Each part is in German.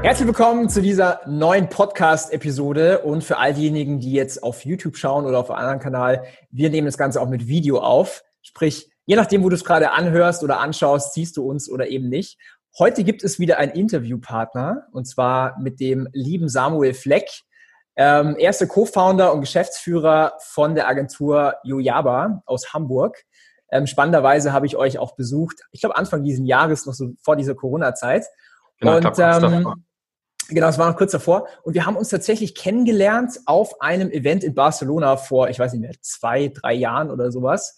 Herzlich willkommen zu dieser neuen Podcast-Episode und für all diejenigen, die jetzt auf YouTube schauen oder auf einem anderen Kanal, wir nehmen das Ganze auch mit Video auf. Sprich, je nachdem, wo du es gerade anhörst oder anschaust, siehst du uns oder eben nicht. Heute gibt es wieder einen Interviewpartner und zwar mit dem lieben Samuel Fleck. Ähm, er Co-Founder und Geschäftsführer von der Agentur Yojaba aus Hamburg. Ähm, spannenderweise habe ich euch auch besucht, ich glaube Anfang dieses Jahres, noch so vor dieser Corona-Zeit. Genau, und ähm, genau, es war noch kurz davor. Und wir haben uns tatsächlich kennengelernt auf einem Event in Barcelona vor, ich weiß nicht mehr, zwei, drei Jahren oder sowas.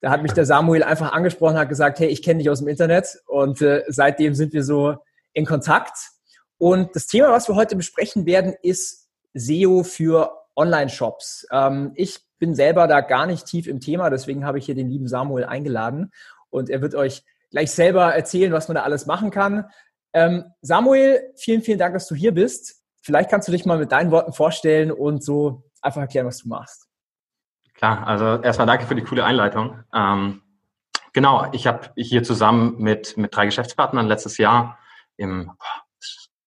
Da hat mich der Samuel einfach angesprochen, hat gesagt, hey, ich kenne dich aus dem Internet. Und äh, seitdem sind wir so in Kontakt. Und das Thema, was wir heute besprechen werden, ist SEO für Online-Shops. Ähm, ich bin selber da gar nicht tief im Thema, deswegen habe ich hier den lieben Samuel eingeladen. Und er wird euch gleich selber erzählen, was man da alles machen kann. Ähm, Samuel, vielen, vielen Dank, dass du hier bist. Vielleicht kannst du dich mal mit deinen Worten vorstellen und so einfach erklären, was du machst. Klar, also erstmal danke für die coole Einleitung. Ähm, genau, ich habe hier zusammen mit, mit drei Geschäftspartnern letztes Jahr im, boah,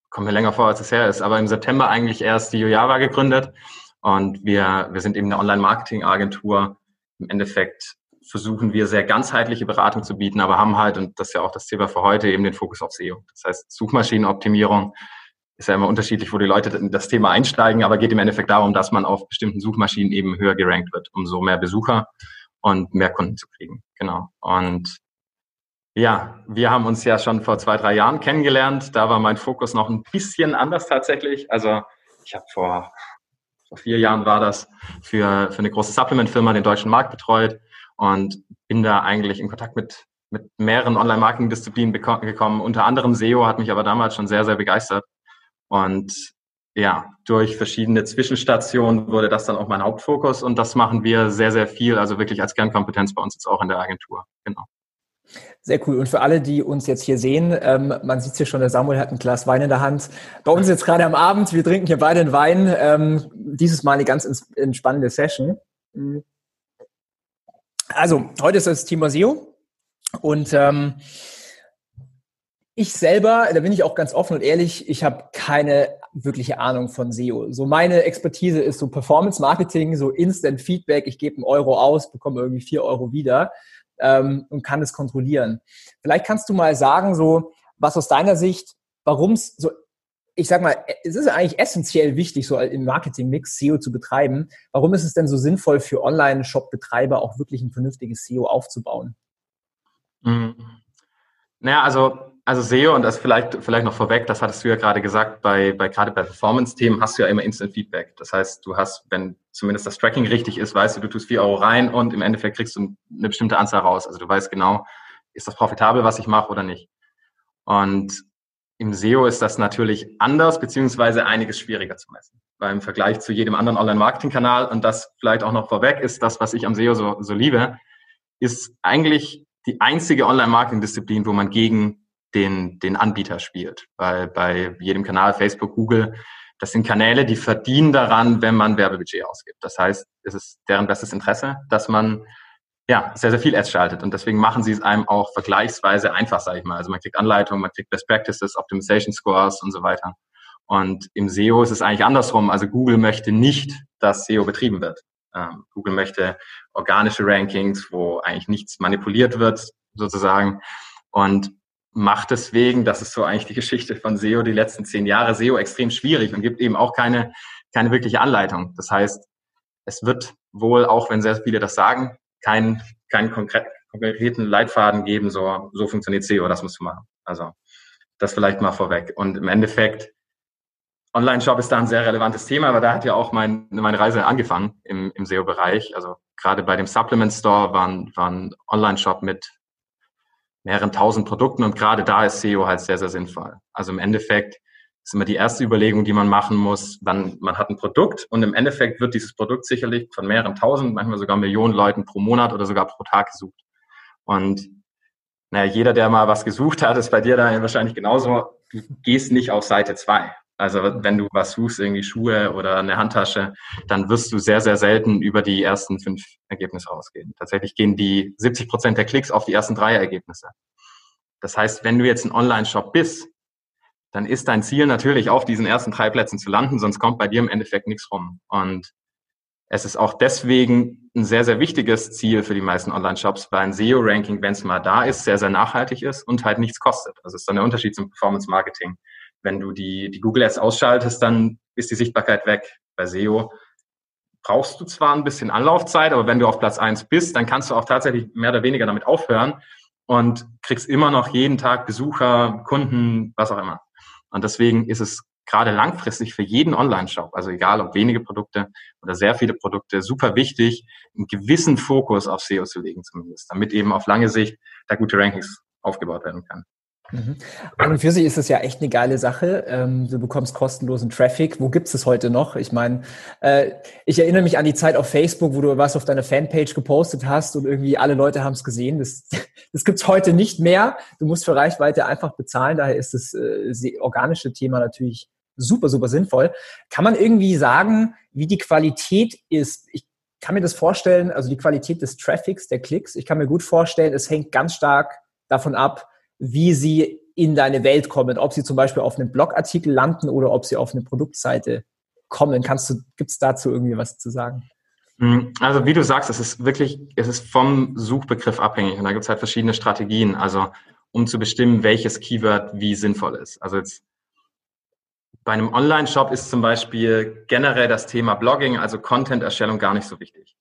kommt mir länger vor, als es her ist, aber im September eigentlich erst die Jojava gegründet. Und wir, wir sind eben eine Online-Marketing-Agentur. Im Endeffekt versuchen wir sehr ganzheitliche Beratung zu bieten, aber haben halt, und das ist ja auch das Thema für heute, eben den Fokus auf SEO. Das heißt, Suchmaschinenoptimierung ist ja immer unterschiedlich, wo die Leute in das Thema einsteigen, aber geht im Endeffekt darum, dass man auf bestimmten Suchmaschinen eben höher gerankt wird, um so mehr Besucher und mehr Kunden zu kriegen. Genau. Und ja, wir haben uns ja schon vor zwei, drei Jahren kennengelernt. Da war mein Fokus noch ein bisschen anders tatsächlich. Also ich habe vor, vor vier Jahren war das für, für eine große Supplement-Firma den deutschen Markt betreut und bin da eigentlich in Kontakt mit, mit mehreren Online-Marketing-Disziplinen gekommen. Unter anderem SEO hat mich aber damals schon sehr, sehr begeistert. Und ja, durch verschiedene Zwischenstationen wurde das dann auch mein Hauptfokus und das machen wir sehr, sehr viel, also wirklich als Kernkompetenz bei uns jetzt auch in der Agentur. Genau. Sehr cool. Und für alle, die uns jetzt hier sehen, ähm, man sieht hier schon, der Samuel hat ein Glas Wein in der Hand. Bei uns jetzt gerade am Abend, wir trinken hier beide einen Wein. Ähm, dieses Mal eine ganz entspannende Session. Mhm. Also, heute ist das Thema SEO und ähm, ich selber, da bin ich auch ganz offen und ehrlich, ich habe keine wirkliche Ahnung von SEO. So meine Expertise ist so Performance Marketing, so Instant Feedback. Ich gebe einen Euro aus, bekomme irgendwie vier Euro wieder ähm, und kann es kontrollieren. Vielleicht kannst du mal sagen, so was aus deiner Sicht, warum es so ich sag mal, es ist eigentlich essentiell wichtig, so im Marketing-Mix SEO zu betreiben. Warum ist es denn so sinnvoll für Online-Shop-Betreiber auch wirklich ein vernünftiges SEO aufzubauen? Mhm. Naja, also, also SEO und das vielleicht, vielleicht noch vorweg, das hattest du ja gerade gesagt, bei, bei gerade bei Performance-Themen hast du ja immer Instant Feedback. Das heißt, du hast, wenn zumindest das Tracking richtig ist, weißt du, du tust vier Euro rein und im Endeffekt kriegst du eine bestimmte Anzahl raus. Also du weißt genau, ist das profitabel, was ich mache oder nicht. Und im SEO ist das natürlich anders, beziehungsweise einiges schwieriger zu messen. Weil im Vergleich zu jedem anderen Online-Marketing-Kanal, und das vielleicht auch noch vorweg ist, das, was ich am SEO so, so liebe, ist eigentlich die einzige Online-Marketing-Disziplin, wo man gegen den, den Anbieter spielt. Weil bei jedem Kanal, Facebook, Google, das sind Kanäle, die verdienen daran, wenn man Werbebudget ausgibt. Das heißt, es ist deren bestes Interesse, dass man ja, sehr, sehr viel Ads schaltet. Und deswegen machen sie es einem auch vergleichsweise einfach, sage ich mal. Also man kriegt Anleitungen, man kriegt Best Practices, Optimization Scores und so weiter. Und im SEO ist es eigentlich andersrum. Also Google möchte nicht, dass SEO betrieben wird. Ähm, Google möchte organische Rankings, wo eigentlich nichts manipuliert wird, sozusagen. Und macht deswegen, das ist so eigentlich die Geschichte von SEO, die letzten zehn Jahre SEO extrem schwierig und gibt eben auch keine, keine wirkliche Anleitung. Das heißt, es wird wohl, auch wenn sehr viele das sagen, keinen keinen konkreten Leitfaden geben, so, so funktioniert SEO, das musst du machen. Also das vielleicht mal vorweg. Und im Endeffekt, Online-Shop ist da ein sehr relevantes Thema, aber da hat ja auch mein, meine Reise angefangen im, im SEO-Bereich. Also gerade bei dem Supplement Store war ein, war ein Online-Shop mit mehreren tausend Produkten und gerade da ist SEO halt sehr, sehr sinnvoll. Also im Endeffekt ist immer die erste Überlegung, die man machen muss. Man, man hat ein Produkt und im Endeffekt wird dieses Produkt sicherlich von mehreren tausend, manchmal sogar Millionen Leuten pro Monat oder sogar pro Tag gesucht. Und naja, jeder, der mal was gesucht hat, ist bei dir da wahrscheinlich genauso. Du gehst nicht auf Seite zwei. Also wenn du was suchst, irgendwie Schuhe oder eine Handtasche, dann wirst du sehr, sehr selten über die ersten fünf Ergebnisse rausgehen. Tatsächlich gehen die 70 Prozent der Klicks auf die ersten drei Ergebnisse. Das heißt, wenn du jetzt ein Online-Shop bist, dann ist dein Ziel natürlich auf diesen ersten drei Plätzen zu landen, sonst kommt bei dir im Endeffekt nichts rum. Und es ist auch deswegen ein sehr, sehr wichtiges Ziel für die meisten Online-Shops, weil ein SEO-Ranking, wenn es mal da ist, sehr, sehr nachhaltig ist und halt nichts kostet. Also ist dann der Unterschied zum Performance-Marketing. Wenn du die, die Google Ads ausschaltest, dann ist die Sichtbarkeit weg. Bei SEO brauchst du zwar ein bisschen Anlaufzeit, aber wenn du auf Platz eins bist, dann kannst du auch tatsächlich mehr oder weniger damit aufhören und kriegst immer noch jeden Tag Besucher, Kunden, was auch immer. Und deswegen ist es gerade langfristig für jeden Online-Shop, also egal ob wenige Produkte oder sehr viele Produkte, super wichtig, einen gewissen Fokus auf SEO zu legen zumindest, damit eben auf lange Sicht da gute Rankings aufgebaut werden kann. Mhm. Und für sich ist es ja echt eine geile Sache. Ähm, du bekommst kostenlosen Traffic. Wo gibt es heute noch? Ich meine, äh, ich erinnere mich an die Zeit auf Facebook, wo du was auf deiner Fanpage gepostet hast und irgendwie alle Leute haben es gesehen. Das, das gibt's heute nicht mehr. Du musst für Reichweite einfach bezahlen. Daher ist das äh, organische Thema natürlich super, super sinnvoll. Kann man irgendwie sagen, wie die Qualität ist? Ich kann mir das vorstellen, also die Qualität des Traffics, der Klicks. Ich kann mir gut vorstellen, es hängt ganz stark davon ab, wie sie in deine Welt kommen, ob sie zum Beispiel auf einem Blogartikel landen oder ob sie auf eine Produktseite kommen. Kannst du, gibt es dazu irgendwie was zu sagen? Hm, also wie du sagst, es ist wirklich, es ist vom Suchbegriff abhängig und da gibt es halt verschiedene Strategien, also um zu bestimmen, welches Keyword wie sinnvoll ist. Also jetzt bei einem Online-Shop ist zum Beispiel generell das Thema Blogging, also Content-Erstellung gar nicht so wichtig.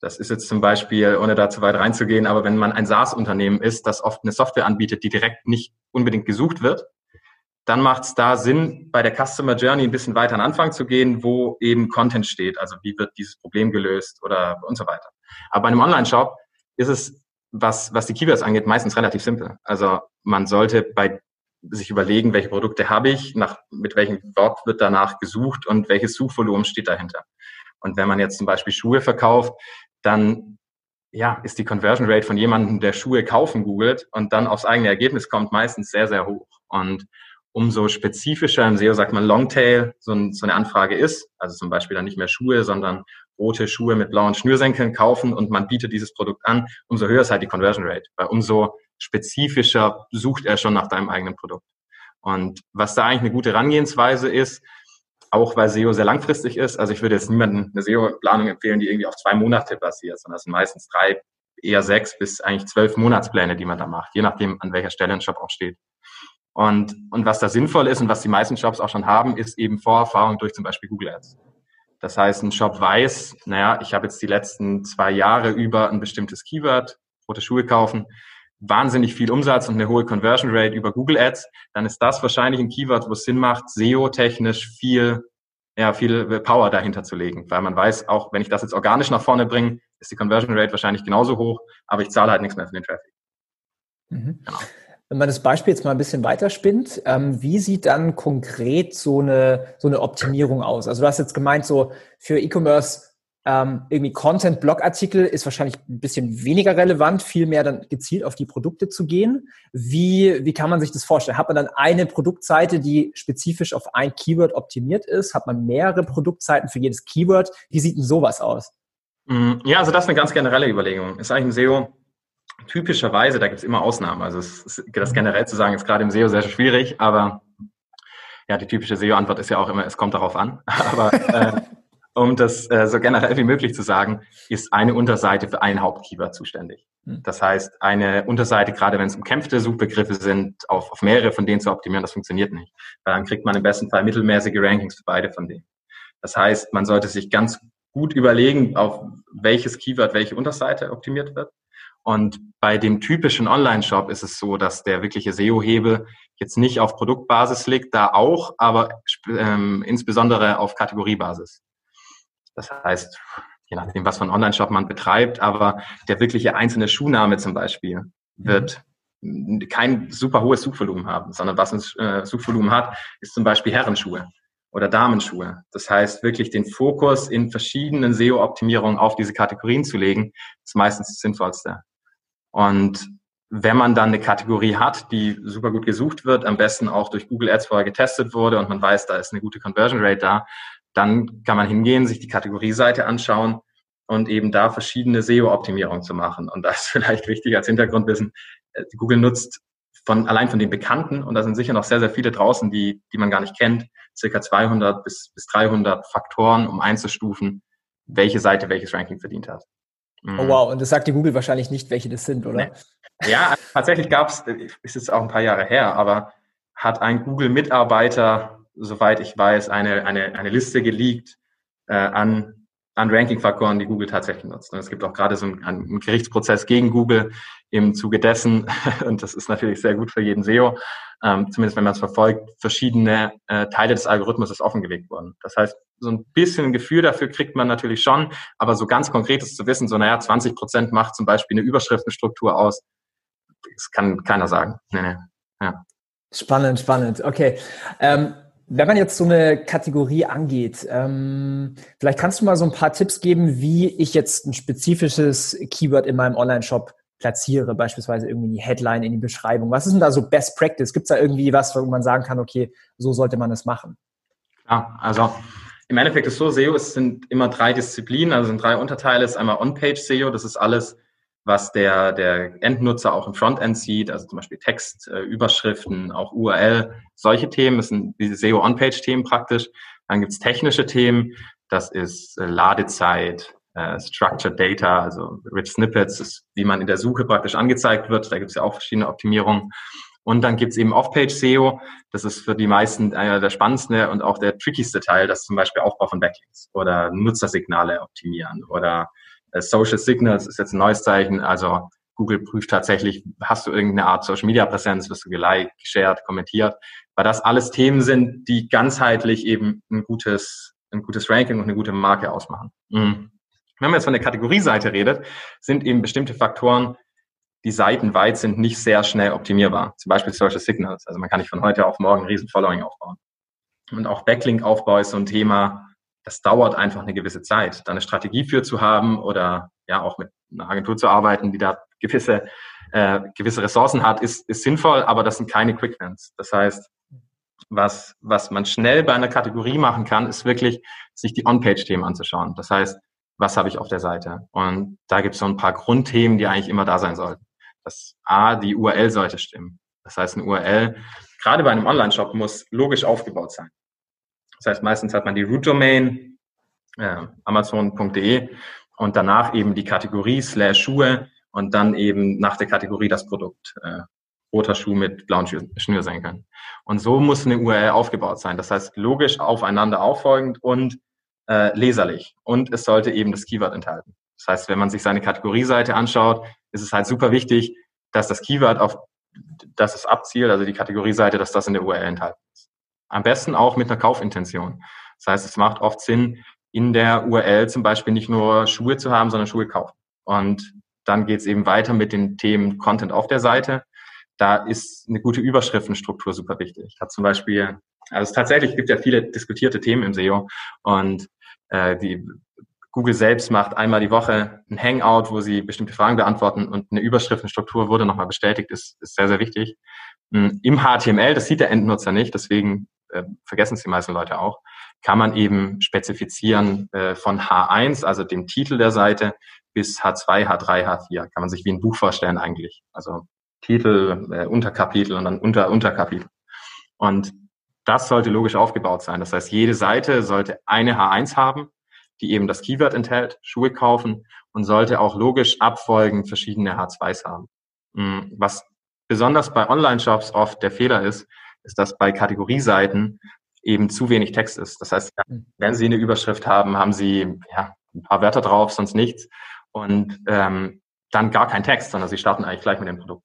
Das ist jetzt zum Beispiel, ohne da zu weit reinzugehen, aber wenn man ein SaaS-Unternehmen ist, das oft eine Software anbietet, die direkt nicht unbedingt gesucht wird, dann macht es da Sinn, bei der Customer Journey ein bisschen weiter an Anfang zu gehen, wo eben Content steht, also wie wird dieses Problem gelöst oder und so weiter. Aber bei einem Online-Shop ist es, was, was die Keywords angeht, meistens relativ simpel. Also man sollte bei sich überlegen, welche Produkte habe ich, nach, mit welchem Wort wird danach gesucht und welches Suchvolumen steht dahinter. Und wenn man jetzt zum Beispiel Schuhe verkauft, dann ja, ist die Conversion Rate von jemandem, der Schuhe kaufen googelt und dann aufs eigene Ergebnis kommt, meistens sehr, sehr hoch. Und umso spezifischer im SEO sagt man Longtail so, ein, so eine Anfrage ist, also zum Beispiel dann nicht mehr Schuhe, sondern rote Schuhe mit blauen Schnürsenkeln kaufen und man bietet dieses Produkt an, umso höher ist halt die Conversion Rate, weil umso spezifischer sucht er schon nach deinem eigenen Produkt. Und was da eigentlich eine gute Herangehensweise ist, auch weil SEO sehr langfristig ist. Also ich würde jetzt niemandem eine SEO-Planung empfehlen, die irgendwie auf zwei Monate basiert, sondern das sind meistens drei, eher sechs bis eigentlich zwölf Monatspläne, die man da macht, je nachdem, an welcher Stelle ein Shop auch steht. Und, und was da sinnvoll ist und was die meisten Shops auch schon haben, ist eben Vorerfahrung durch zum Beispiel Google Ads. Das heißt, ein Shop weiß, naja, ich habe jetzt die letzten zwei Jahre über ein bestimmtes Keyword, rote Schuhe kaufen, wahnsinnig viel Umsatz und eine hohe Conversion Rate über Google Ads, dann ist das wahrscheinlich ein Keyword, wo es Sinn macht, SEO-technisch viel, ja, viel Power dahinter zu legen. Weil man weiß, auch wenn ich das jetzt organisch nach vorne bringe, ist die Conversion Rate wahrscheinlich genauso hoch, aber ich zahle halt nichts mehr für den Traffic. Mhm. Genau. Wenn man das Beispiel jetzt mal ein bisschen weiterspinnt, ähm, wie sieht dann konkret so eine, so eine Optimierung aus? Also du hast jetzt gemeint, so für E-Commerce ähm, irgendwie Content-Blog-Artikel ist wahrscheinlich ein bisschen weniger relevant, viel mehr dann gezielt auf die Produkte zu gehen. Wie, wie kann man sich das vorstellen? Hat man dann eine Produktseite, die spezifisch auf ein Keyword optimiert ist? Hat man mehrere Produktseiten für jedes Keyword? Wie sieht denn sowas aus? Mm, ja, also das ist eine ganz generelle Überlegung. Ist eigentlich ein SEO typischerweise, da gibt es immer Ausnahmen. Also es, das generell zu sagen, ist gerade im SEO sehr schwierig, aber ja, die typische SEO-Antwort ist ja auch immer, es kommt darauf an. Aber äh, um das äh, so generell wie möglich zu sagen, ist eine Unterseite für ein Hauptkeyword zuständig. Hm. Das heißt, eine Unterseite, gerade wenn es umkämpfte Suchbegriffe sind, auf, auf mehrere von denen zu optimieren, das funktioniert nicht. Weil dann kriegt man im besten Fall mittelmäßige Rankings für beide von denen. Das heißt, man sollte sich ganz gut überlegen, auf welches Keyword welche Unterseite optimiert wird. Und bei dem typischen Online-Shop ist es so, dass der wirkliche SEO-Hebel jetzt nicht auf Produktbasis liegt, da auch, aber ähm, insbesondere auf Kategoriebasis. Das heißt, je nachdem, was für einen Online-Shop man betreibt, aber der wirkliche einzelne Schuhname zum Beispiel wird kein super hohes Suchvolumen haben, sondern was ein äh, Suchvolumen hat, ist zum Beispiel Herrenschuhe oder Damenschuhe. Das heißt, wirklich den Fokus in verschiedenen SEO-Optimierungen auf diese Kategorien zu legen, ist meistens das Sinnvollste. Und wenn man dann eine Kategorie hat, die super gut gesucht wird, am besten auch durch Google Ads vorher getestet wurde und man weiß, da ist eine gute Conversion Rate da, dann kann man hingehen, sich die Kategorieseite anschauen und eben da verschiedene SEO-Optimierungen zu machen. Und das ist vielleicht wichtig als Hintergrundwissen. Äh, Google nutzt von, allein von den Bekannten, und da sind sicher noch sehr, sehr viele draußen, die, die man gar nicht kennt, circa 200 bis, bis 300 Faktoren, um einzustufen, welche Seite welches Ranking verdient hat. Oh mhm. wow, und das sagt dir Google wahrscheinlich nicht, welche das sind, oder? Nee. Ja, tatsächlich gab es, ist jetzt auch ein paar Jahre her, aber hat ein Google-Mitarbeiter, soweit ich weiß, eine, eine, eine Liste geleakt äh, an an Ranking-Faktoren, die Google tatsächlich nutzt. Und es gibt auch gerade so einen, einen, Gerichtsprozess gegen Google im Zuge dessen, und das ist natürlich sehr gut für jeden SEO, ähm, zumindest wenn man es verfolgt, verschiedene äh, Teile des Algorithmus ist offengelegt worden. Das heißt, so ein bisschen ein Gefühl dafür kriegt man natürlich schon, aber so ganz konkretes zu wissen, so naja, 20 Prozent macht zum Beispiel eine Überschriftenstruktur aus, das kann keiner sagen. Nee, nee. Ja. Spannend, spannend. Okay. Ähm, wenn man jetzt so eine Kategorie angeht, ähm, vielleicht kannst du mal so ein paar Tipps geben, wie ich jetzt ein spezifisches Keyword in meinem Online-Shop platziere, beispielsweise irgendwie in die Headline, in die Beschreibung. Was ist denn da so Best Practice? Gibt es da irgendwie was, wo man sagen kann, okay, so sollte man es machen? Ja, also im Endeffekt ist so, SEO, es sind immer drei Disziplinen, also sind drei Unterteile. Es ist einmal On-Page SEO, das ist alles, was der, der Endnutzer auch im Frontend sieht, also zum Beispiel Text, äh, Überschriften, auch URL, solche Themen, das sind diese SEO-On-Page-Themen praktisch. Dann gibt's technische Themen, das ist äh, Ladezeit, äh, Structured Data, also Rich Snippets, ist, wie man in der Suche praktisch angezeigt wird. Da gibt's ja auch verschiedene Optimierungen. Und dann gibt's eben Off-Page-SEO. Das ist für die meisten einer der spannendsten und auch der trickigste Teil, das ist zum Beispiel Aufbau von Backlinks oder Nutzersignale optimieren oder Social Signals ist jetzt ein neues Zeichen. Also Google prüft tatsächlich, hast du irgendeine Art Social Media Präsenz, wirst du geliked, geshared, kommentiert, weil das alles Themen sind, die ganzheitlich eben ein gutes, ein gutes Ranking und eine gute Marke ausmachen. Mhm. Wenn man jetzt von der Kategorieseite redet, sind eben bestimmte Faktoren, die seitenweit sind, nicht sehr schnell optimierbar. Zum Beispiel Social Signals. Also man kann nicht von heute auf morgen ein riesen Following aufbauen. Und auch Backlink-Aufbau ist so ein Thema, das dauert einfach eine gewisse Zeit. Da eine Strategie für zu haben oder ja auch mit einer Agentur zu arbeiten, die da gewisse, äh, gewisse Ressourcen hat, ist, ist sinnvoll, aber das sind keine Quick Wins. Das heißt, was, was man schnell bei einer Kategorie machen kann, ist wirklich, sich die On-Page-Themen anzuschauen. Das heißt, was habe ich auf der Seite? Und da gibt es so ein paar Grundthemen, die eigentlich immer da sein sollten. Das A, die URL sollte stimmen. Das heißt, eine URL, gerade bei einem Online-Shop, muss logisch aufgebaut sein. Das heißt, meistens hat man die Root-Domain, äh, amazon.de und danach eben die Kategorie slash Schuhe und dann eben nach der Kategorie das Produkt. Äh, roter Schuh mit blauen Schnürsenkeln. Und so muss eine URL aufgebaut sein. Das heißt, logisch aufeinander auffolgend und äh, leserlich. Und es sollte eben das Keyword enthalten. Das heißt, wenn man sich seine Kategorieseite anschaut, ist es halt super wichtig, dass das Keyword auf das es abzielt, also die Kategorieseite, dass das in der URL enthalten ist. Am besten auch mit einer Kaufintention. Das heißt, es macht oft Sinn, in der URL zum Beispiel nicht nur Schuhe zu haben, sondern Schuhe kaufen. Und dann geht es eben weiter mit den Themen Content auf der Seite. Da ist eine gute Überschriftenstruktur super wichtig. Hat zum Beispiel, also es tatsächlich gibt ja viele diskutierte Themen im SEO und äh, die Google selbst macht einmal die Woche ein Hangout, wo sie bestimmte Fragen beantworten und eine Überschriftenstruktur wurde nochmal bestätigt, ist, ist sehr, sehr wichtig. Hm, Im HTML, das sieht der Endnutzer nicht, deswegen äh, vergessen es die meisten Leute auch, kann man eben spezifizieren äh, von H1, also dem Titel der Seite, bis H2, H3, H4. Kann man sich wie ein Buch vorstellen eigentlich. Also Titel, äh, Unterkapitel und dann Unter Unterkapitel. Und das sollte logisch aufgebaut sein. Das heißt, jede Seite sollte eine H1 haben, die eben das Keyword enthält, Schuhe kaufen und sollte auch logisch abfolgend verschiedene H2s haben. Hm, was besonders bei Online-Shops oft der Fehler ist, ist, dass bei Kategorieseiten eben zu wenig Text ist. Das heißt, hm. wenn Sie eine Überschrift haben, haben Sie ja, ein paar Wörter drauf, sonst nichts und ähm, dann gar kein Text, sondern Sie starten eigentlich gleich mit dem Produkt.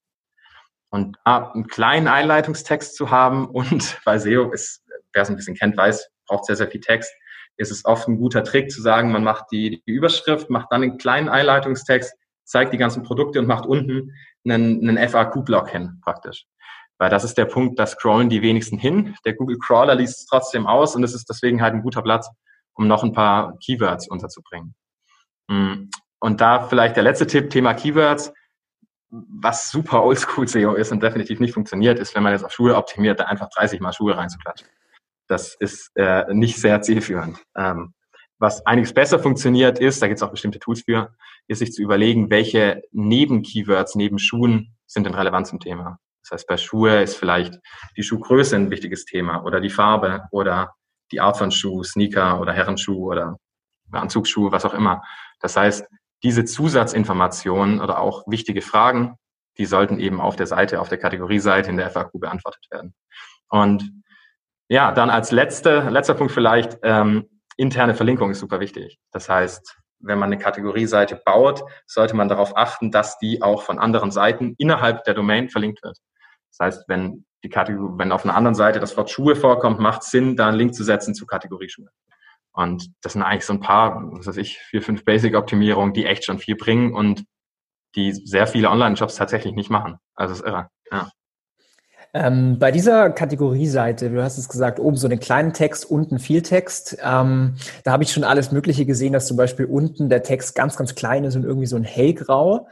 Und da einen kleinen Einleitungstext zu haben und bei SEO ist, wer es ein bisschen kennt, weiß, braucht sehr, sehr viel Text, ist es oft ein guter Trick zu sagen, man macht die, die Überschrift, macht dann einen kleinen Einleitungstext, zeigt die ganzen Produkte und macht unten einen, einen FAQ-Block hin, praktisch. Weil das ist der Punkt, da scrollen die wenigsten hin. Der Google Crawler liest es trotzdem aus und es ist deswegen halt ein guter Platz, um noch ein paar Keywords unterzubringen. Mm. Und da vielleicht der letzte Tipp, Thema Keywords. Was super oldschool SEO ist und definitiv nicht funktioniert, ist, wenn man jetzt auf Schuhe optimiert, da einfach 30 Mal Schuhe reinzuklatschen. Das ist äh, nicht sehr zielführend. Ähm, was einiges besser funktioniert ist, da gibt es auch bestimmte Tools für, ist sich zu überlegen, welche Neben-Keywords neben Schuhen sind denn relevant zum Thema. Heißt, bei Schuhe ist vielleicht die Schuhgröße ein wichtiges Thema oder die Farbe oder die Art von Schuh, Sneaker oder Herrenschuh oder Anzugsschuhe, was auch immer. Das heißt, diese Zusatzinformationen oder auch wichtige Fragen, die sollten eben auf der Seite, auf der Kategorieseite in der FAQ beantwortet werden. Und ja, dann als letzte, letzter Punkt vielleicht, ähm, interne Verlinkung ist super wichtig. Das heißt, wenn man eine Kategorieseite baut, sollte man darauf achten, dass die auch von anderen Seiten innerhalb der Domain verlinkt wird. Das heißt, wenn die Kategorie, wenn auf einer anderen Seite das Wort Schuhe vorkommt, macht Sinn, da einen Link zu setzen zu Kategorie Schuhe. Und das sind eigentlich so ein paar, was weiß ich, vier, fünf Basic-Optimierungen, die echt schon viel bringen und die sehr viele Online-Shops tatsächlich nicht machen. Also ist irre. Ja. Ähm, bei dieser Kategorieseite, du hast es gesagt, oben so einen kleinen Text, unten viel Text. Ähm, da habe ich schon alles Mögliche gesehen, dass zum Beispiel unten der Text ganz, ganz klein ist und irgendwie so ein hellgrau.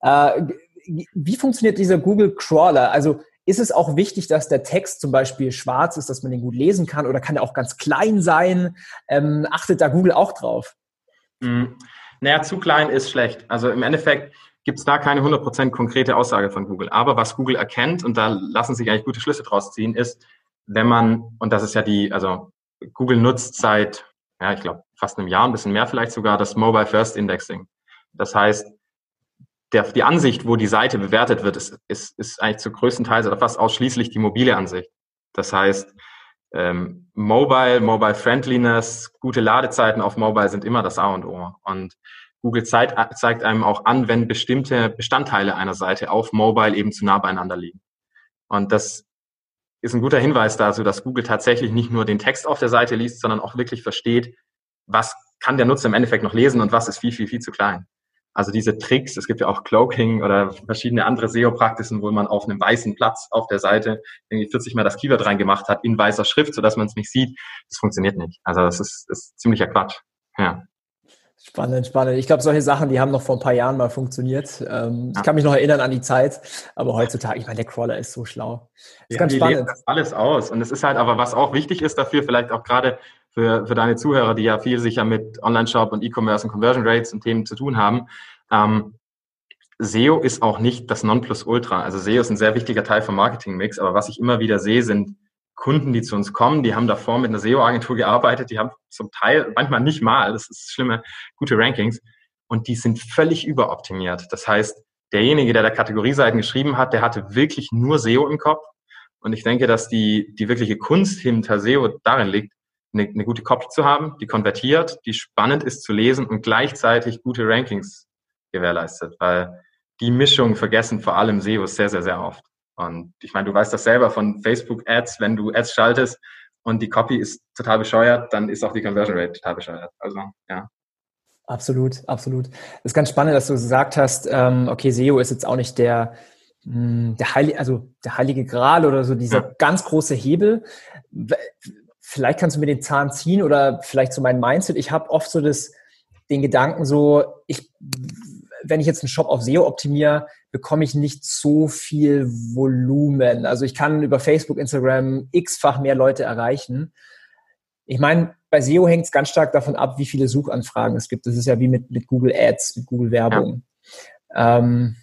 Äh, wie funktioniert dieser Google Crawler? Also ist es auch wichtig, dass der Text zum Beispiel schwarz ist, dass man den gut lesen kann oder kann er auch ganz klein sein? Ähm, achtet da Google auch drauf? Mhm. Naja, zu klein ist schlecht. Also im Endeffekt gibt es da keine 100% konkrete Aussage von Google. Aber was Google erkennt, und da lassen sich eigentlich gute Schlüsse draus ziehen, ist, wenn man, und das ist ja die, also Google nutzt seit, ja, ich glaube, fast einem Jahr, ein bisschen mehr vielleicht sogar, das Mobile First Indexing. Das heißt, der, die Ansicht, wo die Seite bewertet wird, ist, ist, ist eigentlich zu größten Teil oder fast ausschließlich die mobile Ansicht. Das heißt, ähm, Mobile, Mobile Friendliness, gute Ladezeiten auf Mobile sind immer das A und O. Und Google zeigt, zeigt einem auch an, wenn bestimmte Bestandteile einer Seite auf Mobile eben zu nah beieinander liegen. Und das ist ein guter Hinweis dazu, dass Google tatsächlich nicht nur den Text auf der Seite liest, sondern auch wirklich versteht, was kann der Nutzer im Endeffekt noch lesen und was ist viel, viel, viel zu klein. Also diese Tricks, es gibt ja auch Cloaking oder verschiedene andere SEO-Praktiken, wo man auf einem weißen Platz auf der Seite irgendwie 40 Mal das Keyword reingemacht hat in weißer Schrift, sodass man es nicht sieht. Das funktioniert nicht. Also das ist, ist ziemlicher Quatsch. Ja. Spannend, spannend. Ich glaube, solche Sachen, die haben noch vor ein paar Jahren mal funktioniert. Ähm, ja. Ich kann mich noch erinnern an die Zeit, aber heutzutage, ich meine, der Crawler ist so schlau. Das ist ja, ganz die spannend. Das alles aus. Und es ist halt aber, was auch wichtig ist dafür, vielleicht auch gerade für, für deine Zuhörer, die ja viel sicher mit Online-Shop und E-Commerce und Conversion Rates und Themen zu tun haben. Ähm, SEO ist auch nicht das Nonplusultra. Also SEO ist ein sehr wichtiger Teil vom Marketing-Mix, aber was ich immer wieder sehe, sind Kunden, die zu uns kommen, die haben davor mit einer SEO-Agentur gearbeitet, die haben zum Teil, manchmal nicht mal, das ist schlimme, gute Rankings und die sind völlig überoptimiert. Das heißt, derjenige, der da Kategorieseiten geschrieben hat, der hatte wirklich nur SEO im Kopf und ich denke, dass die, die wirkliche Kunst hinter SEO darin liegt, eine, eine gute Copy zu haben, die konvertiert, die spannend ist zu lesen und gleichzeitig gute Rankings gewährleistet, weil die Mischung vergessen vor allem SEO sehr, sehr, sehr oft. Und ich meine, du weißt das selber von Facebook-Ads, wenn du Ads schaltest und die Copy ist total bescheuert, dann ist auch die Conversion Rate total bescheuert. Also, ja. Absolut, absolut. Das ist ganz spannend, dass du gesagt hast, ähm, okay, SEO ist jetzt auch nicht der, mh, hm, der, Heilige, also der heilige Gral oder so dieser ja. ganz große Hebel. Vielleicht kannst du mir den Zahn ziehen oder vielleicht so mein Mindset. Ich habe oft so das, den Gedanken so, ich wenn ich jetzt einen Shop auf SEO optimiere, bekomme ich nicht so viel Volumen. Also ich kann über Facebook, Instagram x-fach mehr Leute erreichen. Ich meine, bei SEO hängt es ganz stark davon ab, wie viele Suchanfragen es gibt. Das ist ja wie mit, mit Google Ads, mit Google Werbung. Ja. Ähm,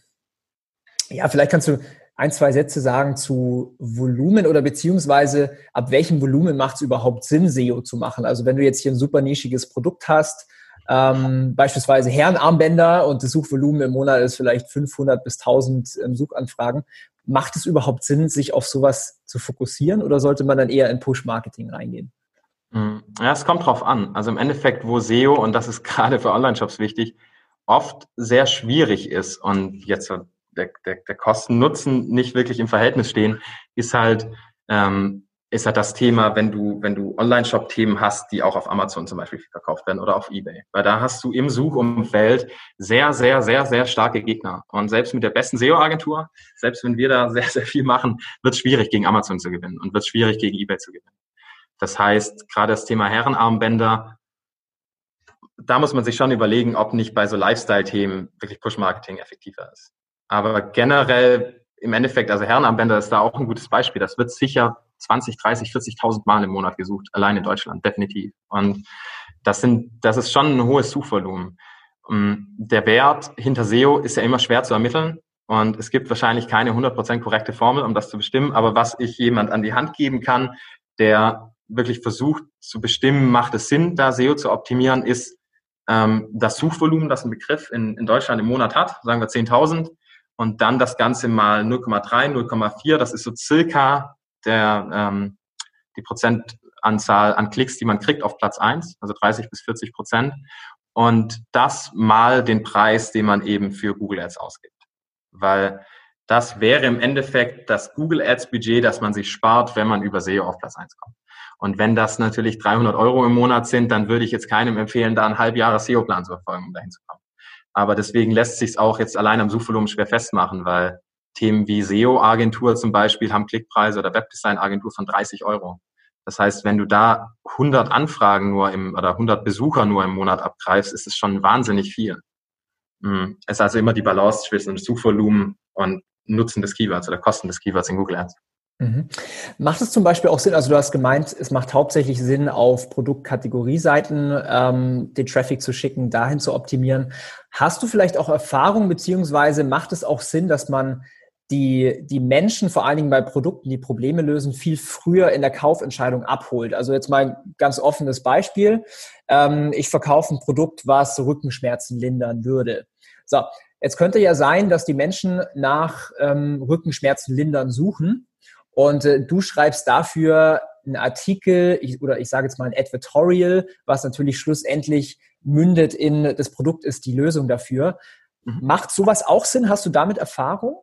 ja, vielleicht kannst du ein, zwei Sätze sagen zu Volumen oder beziehungsweise ab welchem Volumen macht es überhaupt Sinn, SEO zu machen? Also wenn du jetzt hier ein super nischiges Produkt hast, ähm, beispielsweise Herrenarmbänder und das Suchvolumen im Monat ist vielleicht 500 bis 1000 ähm, Suchanfragen. Macht es überhaupt Sinn, sich auf sowas zu fokussieren oder sollte man dann eher in Push-Marketing reingehen? Hm. Ja, es kommt drauf an. Also im Endeffekt, wo SEO, und das ist gerade für Online-Shops wichtig, oft sehr schwierig ist und jetzt der, der, der Kosten-Nutzen nicht wirklich im Verhältnis stehen, ist halt ähm, ist halt das Thema, wenn du, wenn du Online-Shop-Themen hast, die auch auf Amazon zum Beispiel verkauft werden oder auf Ebay. Weil da hast du im Suchumfeld sehr, sehr, sehr, sehr starke Gegner. Und selbst mit der besten SEO-Agentur, selbst wenn wir da sehr, sehr viel machen, wird es schwierig, gegen Amazon zu gewinnen und wird schwierig, gegen Ebay zu gewinnen. Das heißt, gerade das Thema Herrenarmbänder, da muss man sich schon überlegen, ob nicht bei so Lifestyle-Themen wirklich Push-Marketing effektiver ist. Aber generell im Endeffekt, also Herrenarmbänder ist da auch ein gutes Beispiel. Das wird sicher 20, 30, 40.000 Mal im Monat gesucht, allein in Deutschland, definitiv. Und das sind, das ist schon ein hohes Suchvolumen. Der Wert hinter SEO ist ja immer schwer zu ermitteln. Und es gibt wahrscheinlich keine 100% korrekte Formel, um das zu bestimmen. Aber was ich jemand an die Hand geben kann, der wirklich versucht zu bestimmen, macht es Sinn, da SEO zu optimieren, ist ähm, das Suchvolumen, das ein Begriff in, in Deutschland im Monat hat, sagen wir 10.000 und dann das Ganze mal 0,3, 0,4, das ist so circa der, ähm, die Prozentanzahl an Klicks, die man kriegt auf Platz eins, also 30 bis 40 Prozent. Und das mal den Preis, den man eben für Google Ads ausgibt. Weil das wäre im Endeffekt das Google Ads Budget, das man sich spart, wenn man über SEO auf Platz eins kommt. Und wenn das natürlich 300 Euro im Monat sind, dann würde ich jetzt keinem empfehlen, da einen Halbjahres SEO-Plan zu verfolgen, um dahin zu kommen. Aber deswegen lässt sich es auch jetzt allein am Suchvolumen schwer festmachen, weil Themen wie SEO-Agentur zum Beispiel haben Klickpreise oder Webdesign-Agentur von 30 Euro. Das heißt, wenn du da 100 Anfragen nur im oder 100 Besucher nur im Monat abgreifst, ist es schon wahnsinnig viel. Hm. Es ist also immer die Balance zwischen Suchvolumen und Nutzen des Keywords oder Kosten des Keywords in Google Ads. Mhm. Macht es zum Beispiel auch Sinn, also du hast gemeint, es macht hauptsächlich Sinn, auf Produktkategorieseiten ähm, den Traffic zu schicken, dahin zu optimieren. Hast du vielleicht auch Erfahrung, beziehungsweise macht es auch Sinn, dass man die, die Menschen, vor allen Dingen bei Produkten, die Probleme lösen, viel früher in der Kaufentscheidung abholt? Also jetzt mal ein ganz offenes Beispiel. Ähm, ich verkaufe ein Produkt, was Rückenschmerzen lindern würde. So, jetzt könnte ja sein, dass die Menschen nach ähm, Rückenschmerzen lindern suchen und äh, du schreibst dafür einen Artikel ich, oder ich sage jetzt mal ein Advertorial, was natürlich schlussendlich mündet in das Produkt ist die Lösung dafür. Mhm. Macht sowas auch Sinn? Hast du damit Erfahrung?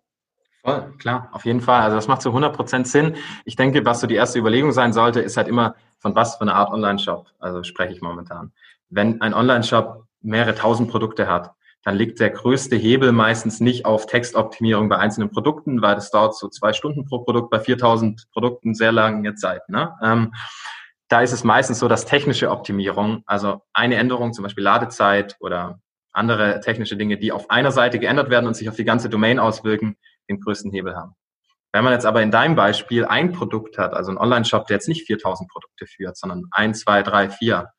Voll, klar, auf jeden Fall. Also das macht zu 100 Prozent Sinn. Ich denke, was so die erste Überlegung sein sollte, ist halt immer, von was für eine Art Online-Shop, also spreche ich momentan. Wenn ein Online-Shop mehrere tausend Produkte hat, dann liegt der größte Hebel meistens nicht auf Textoptimierung bei einzelnen Produkten, weil das dauert so zwei Stunden pro Produkt, bei 4000 Produkten sehr lange Zeit. Ne? Ähm, da ist es meistens so, dass technische Optimierung, also eine Änderung, zum Beispiel Ladezeit oder andere technische Dinge, die auf einer Seite geändert werden und sich auf die ganze Domain auswirken, den größten Hebel haben. Wenn man jetzt aber in deinem Beispiel ein Produkt hat, also ein Online-Shop, der jetzt nicht 4000 Produkte führt, sondern ein, zwei, drei, vier,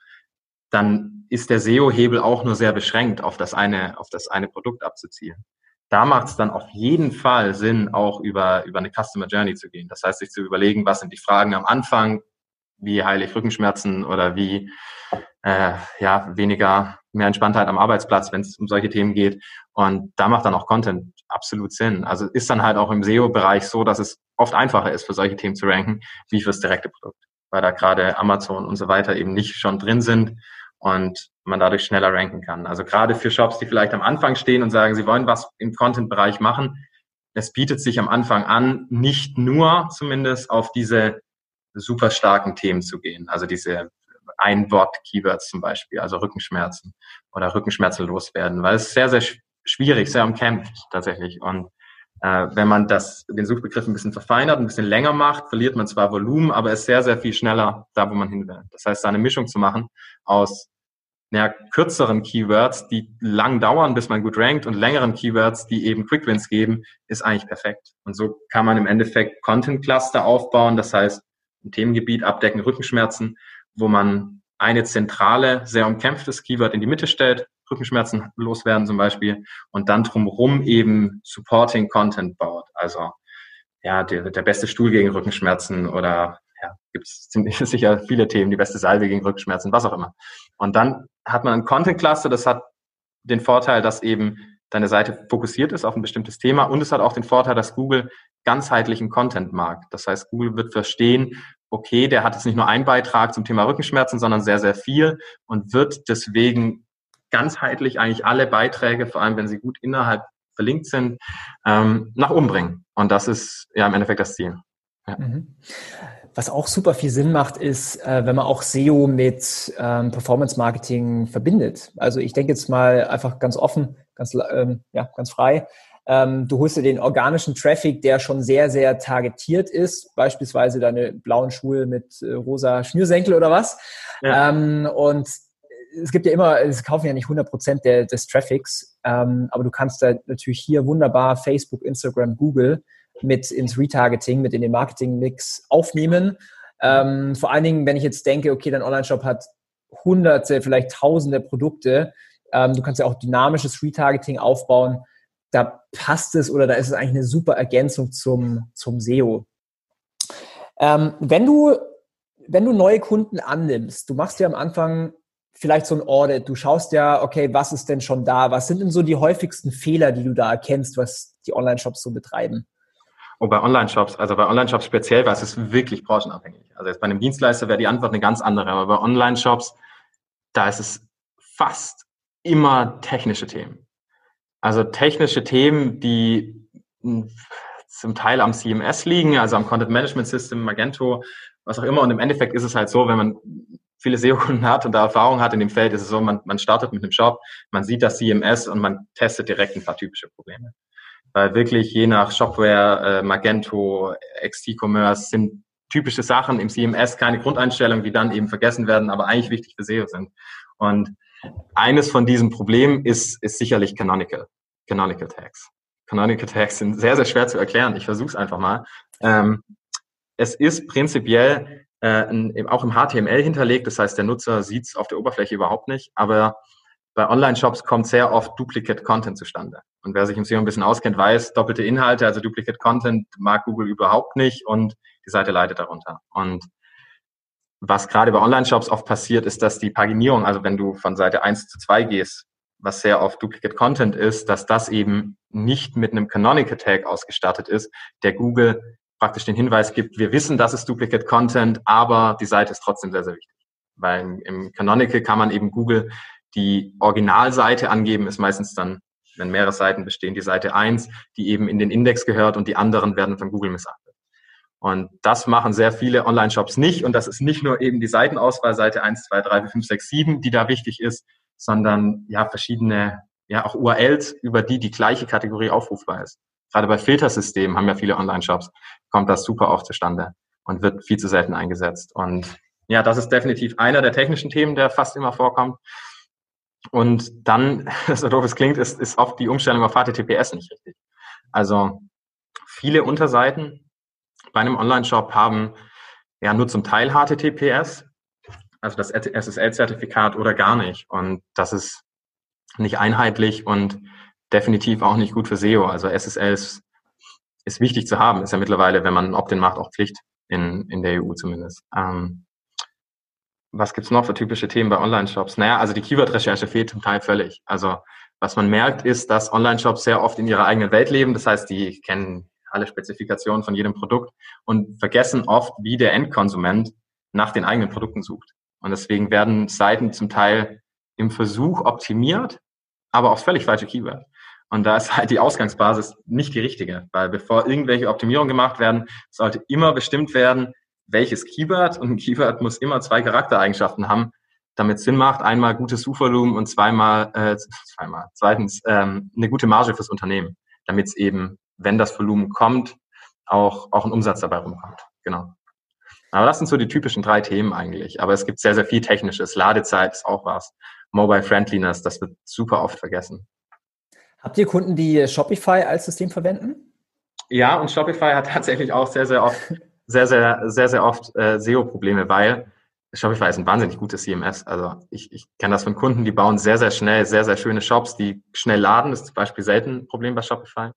dann ist der SEO-Hebel auch nur sehr beschränkt auf das eine, auf das eine Produkt abzuzielen. Da macht es dann auf jeden Fall Sinn, auch über, über eine Customer Journey zu gehen. Das heißt, sich zu überlegen, was sind die Fragen am Anfang, wie heile ich Rückenschmerzen oder wie äh, ja weniger mehr Entspanntheit am Arbeitsplatz, wenn es um solche Themen geht. Und da macht dann auch Content absolut Sinn. Also ist dann halt auch im SEO-Bereich so, dass es oft einfacher ist, für solche Themen zu ranken, wie fürs direkte Produkt, weil da gerade Amazon und so weiter eben nicht schon drin sind und man dadurch schneller ranken kann. Also gerade für Shops, die vielleicht am Anfang stehen und sagen, sie wollen was im Content-Bereich machen, es bietet sich am Anfang an, nicht nur zumindest auf diese super starken Themen zu gehen. Also diese Ein-Wort-Keywords zum Beispiel, also Rückenschmerzen oder Rückenschmerzen loswerden, weil es sehr, sehr schwierig, sehr umkämpft tatsächlich. Und äh, wenn man das, den Suchbegriff ein bisschen verfeinert, ein bisschen länger macht, verliert man zwar Volumen, aber ist sehr, sehr viel schneller da, wo man hin will. Das heißt, da eine Mischung zu machen aus naja, kürzeren Keywords, die lang dauern, bis man gut rankt und längeren Keywords, die eben Quick Wins geben, ist eigentlich perfekt. Und so kann man im Endeffekt Content Cluster aufbauen, das heißt, ein Themengebiet abdecken, Rückenschmerzen, wo man eine zentrale, sehr umkämpftes Keyword in die Mitte stellt, Rückenschmerzen loswerden zum Beispiel, und dann drumherum eben Supporting Content baut. Also ja, der, der beste Stuhl gegen Rückenschmerzen oder ja, gibt es sicher viele Themen, die beste Salbe gegen Rückenschmerzen, was auch immer. Und dann hat man ein Content Cluster, das hat den Vorteil, dass eben deine Seite fokussiert ist auf ein bestimmtes Thema und es hat auch den Vorteil, dass Google ganzheitlichen Content mag. Das heißt, Google wird verstehen, okay, der hat jetzt nicht nur einen Beitrag zum Thema Rückenschmerzen, sondern sehr, sehr viel und wird deswegen ganzheitlich eigentlich alle Beiträge, vor allem wenn sie gut innerhalb verlinkt sind, ähm, nach oben bringen. Und das ist ja im Endeffekt das Ziel. Ja. Mhm. Was auch super viel Sinn macht, ist, äh, wenn man auch SEO mit ähm, Performance Marketing verbindet. Also ich denke jetzt mal einfach ganz offen, ganz, ähm, ja, ganz frei. Ähm, du holst dir den organischen Traffic, der schon sehr, sehr targetiert ist, beispielsweise deine blauen Schuhe mit äh, rosa Schnürsenkel oder was. Ja. Ähm, und es gibt ja immer, es kaufen ja nicht 100 Prozent des Traffics, ähm, aber du kannst da natürlich hier wunderbar Facebook, Instagram, Google mit ins Retargeting, mit in den Marketing-Mix aufnehmen. Ähm, vor allen Dingen, wenn ich jetzt denke, okay, dein Online-Shop hat hunderte, vielleicht tausende Produkte, ähm, du kannst ja auch dynamisches Retargeting aufbauen. Da passt es oder da ist es eigentlich eine super Ergänzung zum, zum SEO. Ähm, wenn du wenn du neue Kunden annimmst, du machst ja am Anfang vielleicht so ein Audit, du schaust ja, okay, was ist denn schon da? Was sind denn so die häufigsten Fehler, die du da erkennst, was die Online-Shops so betreiben? Und bei Online-Shops, also bei Online-Shops speziell, weil es ist wirklich branchenabhängig. Also jetzt bei einem Dienstleister wäre die Antwort eine ganz andere, aber bei Online-Shops, da ist es fast immer technische Themen. Also technische Themen, die hm, zum Teil am CMS liegen, also am Content Management System, Magento, was auch immer. Und im Endeffekt ist es halt so, wenn man viele SEO-Kunden hat und da Erfahrung hat in dem Feld, ist es so, man, man startet mit einem Shop, man sieht das CMS und man testet direkt ein paar typische Probleme. Weil wirklich je nach Shopware, äh, Magento, XT-Commerce sind typische Sachen im CMS, keine Grundeinstellungen, die dann eben vergessen werden, aber eigentlich wichtig für SEO sind. Und eines von diesen Problemen ist, ist sicherlich Canonical, Canonical Tags. Canonical Tags sind sehr, sehr schwer zu erklären. Ich versuche es einfach mal. Ähm, es ist prinzipiell äh, auch im HTML hinterlegt, das heißt, der Nutzer sieht es auf der Oberfläche überhaupt nicht, aber bei Online-Shops kommt sehr oft Duplicate Content zustande. Und wer sich im SEO ein bisschen auskennt, weiß, doppelte Inhalte, also Duplicate Content mag Google überhaupt nicht und die Seite leidet darunter. Und was gerade bei Online-Shops oft passiert, ist, dass die Paginierung, also wenn du von Seite 1 zu 2 gehst, was sehr oft Duplicate Content ist, dass das eben nicht mit einem Canonical Tag ausgestattet ist, der Google praktisch den Hinweis gibt, wir wissen, das ist Duplicate Content, aber die Seite ist trotzdem sehr, sehr wichtig. Weil im Canonical kann man eben Google die Originalseite angeben, ist meistens dann, wenn mehrere Seiten bestehen, die Seite 1, die eben in den Index gehört und die anderen werden von Google missachtet. Und das machen sehr viele Online-Shops nicht. Und das ist nicht nur eben die Seitenauswahl, Seite 1, 2, 3, 4, 5, 6, 7, die da wichtig ist, sondern ja verschiedene, ja auch URLs, über die die gleiche Kategorie aufrufbar ist. Gerade bei Filtersystemen haben ja viele Online-Shops, kommt das super oft zustande und wird viel zu selten eingesetzt. Und ja, das ist definitiv einer der technischen Themen, der fast immer vorkommt. Und dann, so doof es klingt, ist, ist oft die Umstellung auf HTTPS nicht richtig. Also viele Unterseiten bei einem Online-Shop haben ja nur zum Teil HTTPS, also das SSL-Zertifikat oder gar nicht. Und das ist nicht einheitlich und definitiv auch nicht gut für SEO. Also SSL ist, ist wichtig zu haben, ist ja mittlerweile, wenn man Opt-in macht, auch Pflicht in, in der EU zumindest. Ähm, was gibt's noch für typische Themen bei Online-Shops? Naja, also die Keyword-Recherche fehlt zum Teil völlig. Also was man merkt, ist, dass Online-Shops sehr oft in ihrer eigenen Welt leben. Das heißt, die kennen alle Spezifikationen von jedem Produkt und vergessen oft, wie der Endkonsument nach den eigenen Produkten sucht. Und deswegen werden Seiten zum Teil im Versuch optimiert, aber auch völlig falsche Keyword. Und da ist halt die Ausgangsbasis nicht die richtige, weil bevor irgendwelche Optimierungen gemacht werden, sollte immer bestimmt werden, welches Keyword und ein Keyword muss immer zwei Charaktereigenschaften haben, damit Sinn macht. Einmal gutes Suchvolumen und zweimal, äh, zweimal, zweitens ähm, eine gute Marge fürs Unternehmen, damit es eben, wenn das Volumen kommt, auch, auch ein Umsatz dabei rumkommt. Genau. Aber das sind so die typischen drei Themen eigentlich. Aber es gibt sehr, sehr viel Technisches. Ladezeit ist auch was. Mobile Friendliness, das wird super oft vergessen. Habt ihr Kunden, die Shopify als System verwenden? Ja, und Shopify hat tatsächlich auch sehr, sehr oft, sehr, sehr, sehr, sehr oft äh, SEO-Probleme, weil Shopify ist ein wahnsinnig gutes CMS. Also ich, ich kenne das von Kunden, die bauen sehr, sehr schnell, sehr, sehr schöne Shops, die schnell laden. Das ist zum Beispiel selten ein Problem bei Shopify.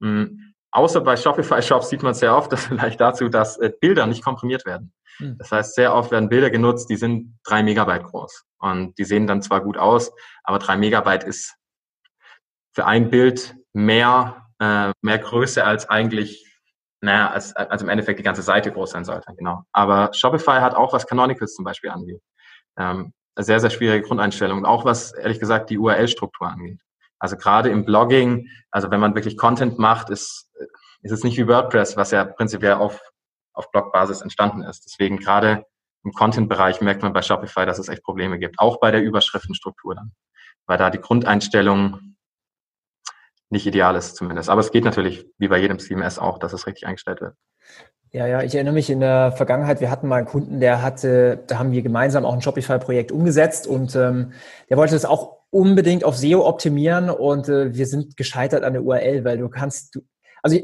Mhm. Außer bei Shopify-Shops sieht man sehr oft, das vielleicht dazu, dass äh, Bilder nicht komprimiert werden. Mhm. Das heißt, sehr oft werden Bilder genutzt, die sind drei Megabyte groß. Und die sehen dann zwar gut aus, aber drei Megabyte ist für ein Bild mehr, äh, mehr Größe als eigentlich, naja, als, als im Endeffekt die ganze Seite groß sein sollte, genau. Aber Shopify hat auch, was Canonicals zum Beispiel angeht, ähm, sehr, sehr schwierige Grundeinstellungen, auch was, ehrlich gesagt, die URL-Struktur angeht. Also gerade im Blogging, also wenn man wirklich Content macht, ist, ist es nicht wie WordPress, was ja prinzipiell auf, auf Blogbasis entstanden ist. Deswegen gerade im Content-Bereich merkt man bei Shopify, dass es echt Probleme gibt, auch bei der Überschriftenstruktur dann, weil da die Grundeinstellung nicht ideal ist zumindest. Aber es geht natürlich, wie bei jedem CMS auch, dass es richtig eingestellt wird. Ja, ja, ich erinnere mich in der Vergangenheit, wir hatten mal einen Kunden, der hatte, da haben wir gemeinsam auch ein Shopify-Projekt umgesetzt und ähm, der wollte das auch unbedingt auf SEO optimieren und äh, wir sind gescheitert an der URL, weil du kannst, du, also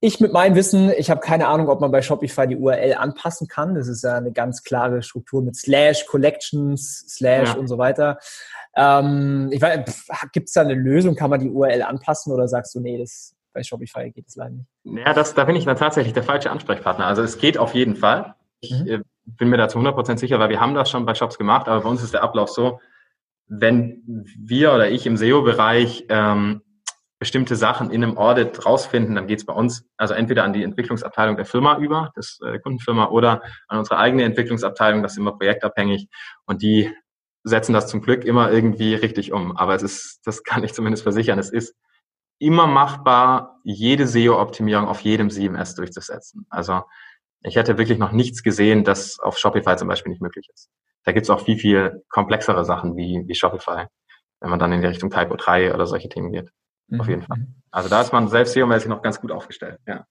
ich, mit meinem Wissen, ich habe keine Ahnung, ob man bei Shopify die URL anpassen kann. Das ist ja eine ganz klare Struktur mit Slash, Collections, Slash ja. und so weiter. Ähm, ich weiß, gibt es da eine Lösung? Kann man die URL anpassen oder sagst du, nee, das bei Shopify geht es leider nicht. Ja, das, da bin ich dann tatsächlich der falsche Ansprechpartner. Also es geht auf jeden Fall. Ich mhm. äh, bin mir da zu 100% sicher, weil wir haben das schon bei Shops gemacht, aber bei uns ist der Ablauf so, wenn wir oder ich im SEO-Bereich ähm, bestimmte Sachen in einem Audit rausfinden, dann geht es bei uns also entweder an die Entwicklungsabteilung der Firma über, das äh, Kundenfirma, oder an unsere eigene Entwicklungsabteilung, das ist immer projektabhängig und die setzen das zum Glück immer irgendwie richtig um. Aber es ist, das kann ich zumindest versichern, es ist immer machbar, jede SEO-Optimierung auf jedem CMS durchzusetzen. Also ich hätte wirklich noch nichts gesehen, das auf Shopify zum Beispiel nicht möglich ist. Da gibt es auch viel, viel komplexere Sachen wie, wie Shopify, wenn man dann in die Richtung Typo 3 oder solche Themen geht. Mhm. Auf jeden Fall. Also da ist man selbst SEO-mäßig noch ganz gut aufgestellt. Ja.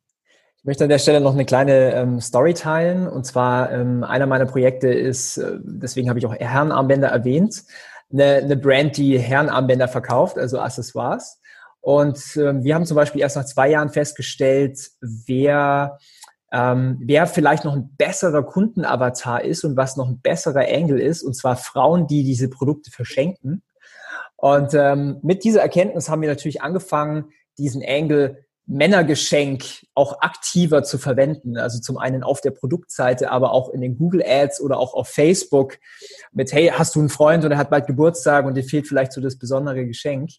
Ich möchte an der Stelle noch eine kleine ähm, Story teilen. Und zwar ähm, einer meiner Projekte ist, äh, deswegen habe ich auch Herrenarmbänder erwähnt, eine, eine Brand, die Herrenarmbänder verkauft, also Accessoires. Und ähm, wir haben zum Beispiel erst nach zwei Jahren festgestellt, wer, ähm, wer vielleicht noch ein besserer Kundenavatar ist und was noch ein besserer Angle ist, und zwar Frauen, die diese Produkte verschenken. Und ähm, mit dieser Erkenntnis haben wir natürlich angefangen, diesen Angle Männergeschenk auch aktiver zu verwenden. Also zum einen auf der Produktseite, aber auch in den Google Ads oder auch auf Facebook mit, hey, hast du einen Freund und er hat bald Geburtstag und dir fehlt vielleicht so das besondere Geschenk.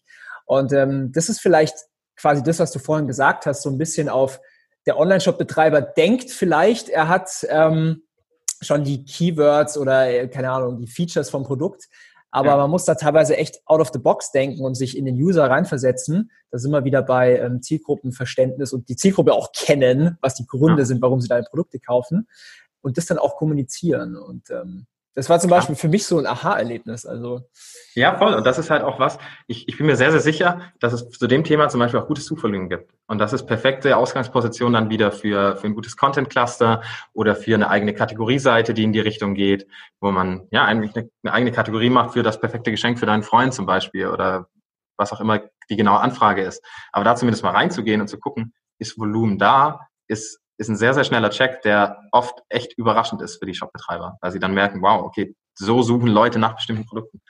Und ähm, das ist vielleicht quasi das, was du vorhin gesagt hast, so ein bisschen auf der Online-Shop-Betreiber denkt vielleicht, er hat ähm, schon die Keywords oder äh, keine Ahnung, die Features vom Produkt. Aber ja. man muss da teilweise echt out of the box denken und sich in den User reinversetzen. Da sind wir wieder bei ähm, Zielgruppenverständnis und die Zielgruppe auch kennen, was die Gründe ja. sind, warum sie deine Produkte kaufen und das dann auch kommunizieren. Und ähm, das war zum Beispiel für mich so ein Aha-Erlebnis. Also ja, voll. Und das ist halt auch was. Ich, ich bin mir sehr, sehr sicher, dass es zu dem Thema zum Beispiel auch gutes Suchvolumen gibt. Und das ist perfekte Ausgangsposition dann wieder für, für ein gutes Content-Cluster oder für eine eigene Kategorieseite, die in die Richtung geht, wo man ja eigentlich eine, eine eigene Kategorie macht für das perfekte Geschenk für deinen Freund zum Beispiel oder was auch immer die genaue Anfrage ist. Aber da zumindest mal reinzugehen und zu gucken, ist Volumen da, ist ist ein sehr, sehr schneller Check, der oft echt überraschend ist für die Shopbetreiber, weil sie dann merken, wow, okay, so suchen Leute nach bestimmten Produkten.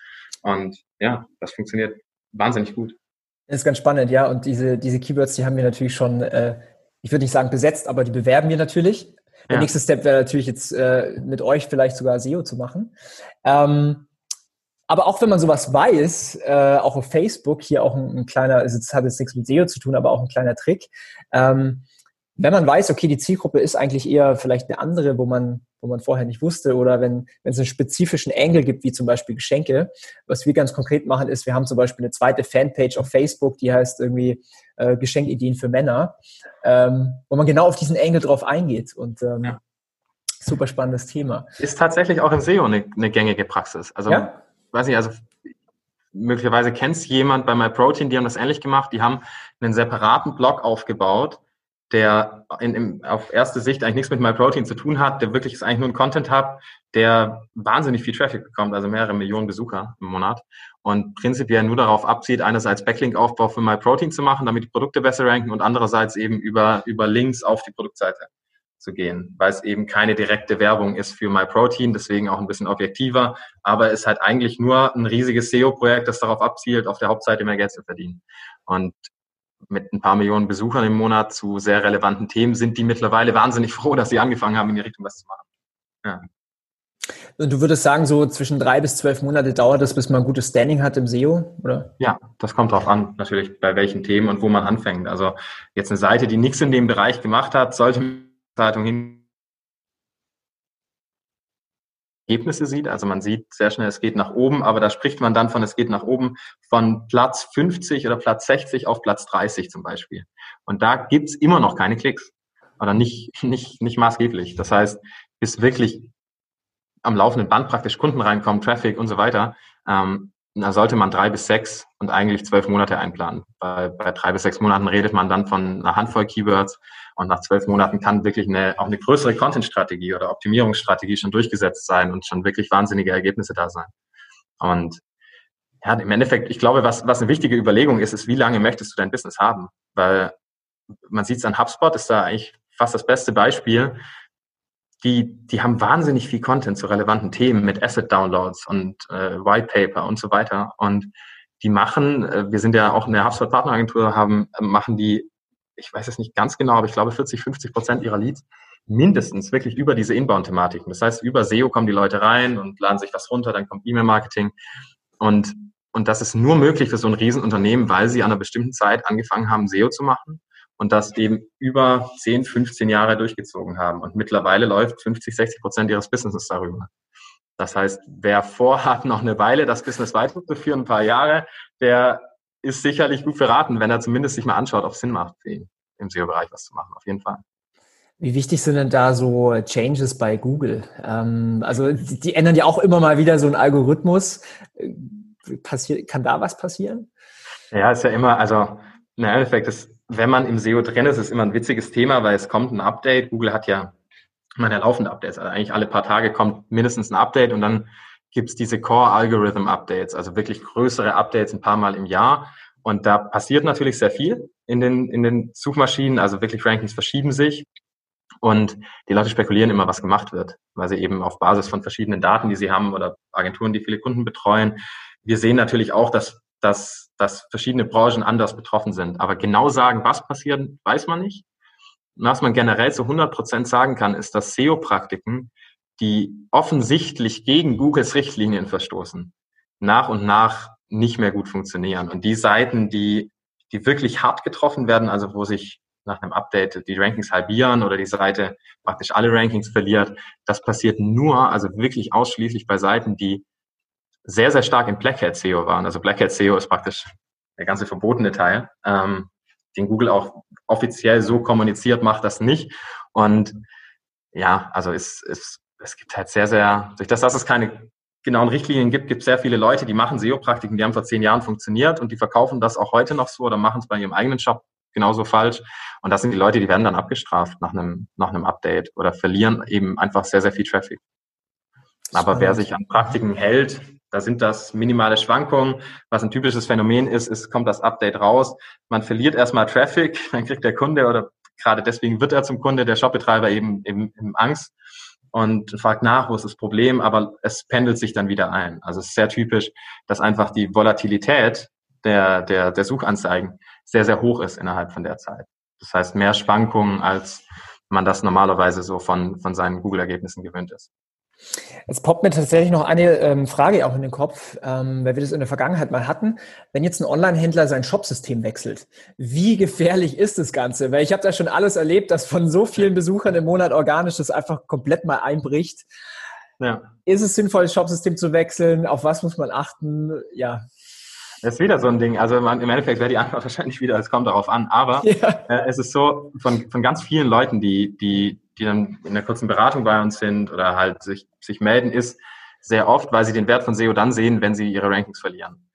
Und ja, das funktioniert wahnsinnig gut. Das ist ganz spannend, ja. Und diese, diese Keywords, die haben wir natürlich schon, äh, ich würde nicht sagen besetzt, aber die bewerben wir natürlich. Der ja. nächste Step wäre natürlich jetzt äh, mit euch vielleicht sogar SEO zu machen. Ähm, aber auch wenn man sowas weiß, äh, auch auf Facebook, hier auch ein, ein kleiner, also das hat jetzt nichts mit SEO zu tun, aber auch ein kleiner Trick. Ähm, wenn man weiß, okay, die Zielgruppe ist eigentlich eher vielleicht eine andere, wo man, wo man vorher nicht wusste, oder wenn, wenn es einen spezifischen Angle gibt, wie zum Beispiel Geschenke, was wir ganz konkret machen, ist, wir haben zum Beispiel eine zweite Fanpage auf Facebook, die heißt irgendwie äh, Geschenkideen für Männer, ähm, wo man genau auf diesen Angle drauf eingeht. Und ähm, ja. super spannendes Thema. Ist tatsächlich auch im SEO eine, eine gängige Praxis. Also, ja? weiß nicht, also möglicherweise kennst jemand bei MyProtein, die haben das ähnlich gemacht, die haben einen separaten Blog aufgebaut, der in, in, auf erste Sicht eigentlich nichts mit MyProtein zu tun hat, der wirklich ist eigentlich nur ein Content-Hub, der wahnsinnig viel Traffic bekommt, also mehrere Millionen Besucher im Monat und prinzipiell nur darauf abzieht, einerseits Backlink-Aufbau für MyProtein zu machen, damit die Produkte besser ranken und andererseits eben über, über Links auf die Produktseite zu gehen, weil es eben keine direkte Werbung ist für MyProtein, deswegen auch ein bisschen objektiver, aber es ist halt eigentlich nur ein riesiges SEO-Projekt, das darauf abzielt, auf der Hauptseite mehr Geld zu verdienen. Und mit ein paar Millionen Besuchern im Monat zu sehr relevanten Themen sind die mittlerweile wahnsinnig froh, dass sie angefangen haben, in die Richtung was zu machen. Ja. Und du würdest sagen, so zwischen drei bis zwölf Monate dauert es, bis man ein gutes Standing hat im SEO, oder? Ja, das kommt drauf an, natürlich, bei welchen Themen und wo man anfängt. Also jetzt eine Seite, die nichts in dem Bereich gemacht hat, sollte Zeitung hin Ergebnisse sieht. Also man sieht sehr schnell, es geht nach oben, aber da spricht man dann von, es geht nach oben von Platz 50 oder Platz 60 auf Platz 30 zum Beispiel. Und da gibt's immer noch keine Klicks. oder nicht, nicht, nicht maßgeblich. Das heißt, bis wirklich am laufenden Band praktisch Kunden reinkommen, Traffic und so weiter, ähm, da sollte man drei bis sechs und eigentlich zwölf Monate einplanen. Bei, bei drei bis sechs Monaten redet man dann von einer Handvoll Keywords und nach zwölf Monaten kann wirklich eine, auch eine größere Content-Strategie oder Optimierungsstrategie schon durchgesetzt sein und schon wirklich wahnsinnige Ergebnisse da sein. Und ja, im Endeffekt, ich glaube, was, was eine wichtige Überlegung ist, ist, wie lange möchtest du dein Business haben? Weil man sieht es an HubSpot, ist da eigentlich fast das beste Beispiel die, die haben wahnsinnig viel Content zu relevanten Themen mit Asset-Downloads und äh, White Paper und so weiter. Und die machen, äh, wir sind ja auch in der HubSpot Partneragentur, haben, äh, machen die, ich weiß es nicht ganz genau, aber ich glaube 40, 50 Prozent ihrer Leads mindestens wirklich über diese Inbound-Thematiken. Das heißt, über SEO kommen die Leute rein und laden sich was runter, dann kommt E-Mail-Marketing. Und, und das ist nur möglich für so ein Riesenunternehmen, weil sie an einer bestimmten Zeit angefangen haben, SEO zu machen und das eben über 10, 15 Jahre durchgezogen haben. Und mittlerweile läuft 50, 60 Prozent ihres Businesses darüber. Das heißt, wer vorhat, noch eine Weile das Business weiterzuführen, ein paar Jahre, der ist sicherlich gut beraten, wenn er zumindest sich mal anschaut, ob es Sinn macht im SEO-Bereich was zu machen. Auf jeden Fall. Wie wichtig sind denn da so Changes bei Google? Ähm, also die, die, ändern ja auch immer mal wieder so einen Algorithmus. Äh, passiert, kann da was passieren? Ja, ist ja immer, also im Endeffekt ist wenn man im SEO drin ist, ist immer ein witziges Thema, weil es kommt ein Update. Google hat ja meine laufende Updates. Also eigentlich alle paar Tage kommt mindestens ein Update und dann gibt's diese Core Algorithm Updates, also wirklich größere Updates ein paar Mal im Jahr. Und da passiert natürlich sehr viel in den, in den Suchmaschinen. Also wirklich Rankings verschieben sich. Und die Leute spekulieren immer, was gemacht wird, weil sie eben auf Basis von verschiedenen Daten, die sie haben oder Agenturen, die viele Kunden betreuen. Wir sehen natürlich auch, dass dass, dass verschiedene Branchen anders betroffen sind. Aber genau sagen, was passiert, weiß man nicht. was man generell zu 100 Prozent sagen kann, ist, dass SEO-Praktiken, die offensichtlich gegen Googles Richtlinien verstoßen, nach und nach nicht mehr gut funktionieren. Und die Seiten, die, die wirklich hart getroffen werden, also wo sich nach einem Update die Rankings halbieren oder die Seite praktisch alle Rankings verliert, das passiert nur, also wirklich ausschließlich bei Seiten, die sehr, sehr stark in Black Hat SEO waren. Also Black Hat SEO ist praktisch der ganze verbotene Teil, ähm, den Google auch offiziell so kommuniziert, macht das nicht. Und ja, also es, es, es gibt halt sehr, sehr, durch das, dass es keine genauen Richtlinien gibt, gibt es sehr viele Leute, die machen SEO-Praktiken, die haben vor zehn Jahren funktioniert und die verkaufen das auch heute noch so oder machen es bei ihrem eigenen Shop genauso falsch. Und das sind die Leute, die werden dann abgestraft nach einem, nach einem Update oder verlieren eben einfach sehr, sehr viel Traffic. Aber wer sich an Praktiken hält, da sind das minimale Schwankungen. Was ein typisches Phänomen ist, ist, kommt das Update raus. Man verliert erstmal Traffic, dann kriegt der Kunde oder gerade deswegen wird er zum Kunde, der Shopbetreiber eben, eben, eben Angst und fragt nach, wo ist das Problem, aber es pendelt sich dann wieder ein. Also es ist sehr typisch, dass einfach die Volatilität der, der, der Suchanzeigen sehr, sehr hoch ist innerhalb von der Zeit. Das heißt, mehr Schwankungen, als man das normalerweise so von, von seinen Google-Ergebnissen gewöhnt ist. Es poppt mir tatsächlich noch eine ähm, Frage auch in den Kopf, ähm, weil wir das in der Vergangenheit mal hatten. Wenn jetzt ein Online-Händler sein Shopsystem wechselt, wie gefährlich ist das Ganze? Weil ich habe da schon alles erlebt, dass von so vielen Besuchern im Monat organisch das einfach komplett mal einbricht. Ja. Ist es sinnvoll, das Shopsystem zu wechseln? Auf was muss man achten? Ja. Das ist wieder so ein Ding. Also man, im Endeffekt wäre die Antwort wahrscheinlich wieder, es kommt darauf an. Aber ja. äh, es ist so, von, von ganz vielen Leuten, die, die die dann in einer kurzen Beratung bei uns sind oder halt sich, sich melden, ist sehr oft, weil sie den Wert von SEO dann sehen, wenn sie ihre Rankings verlieren.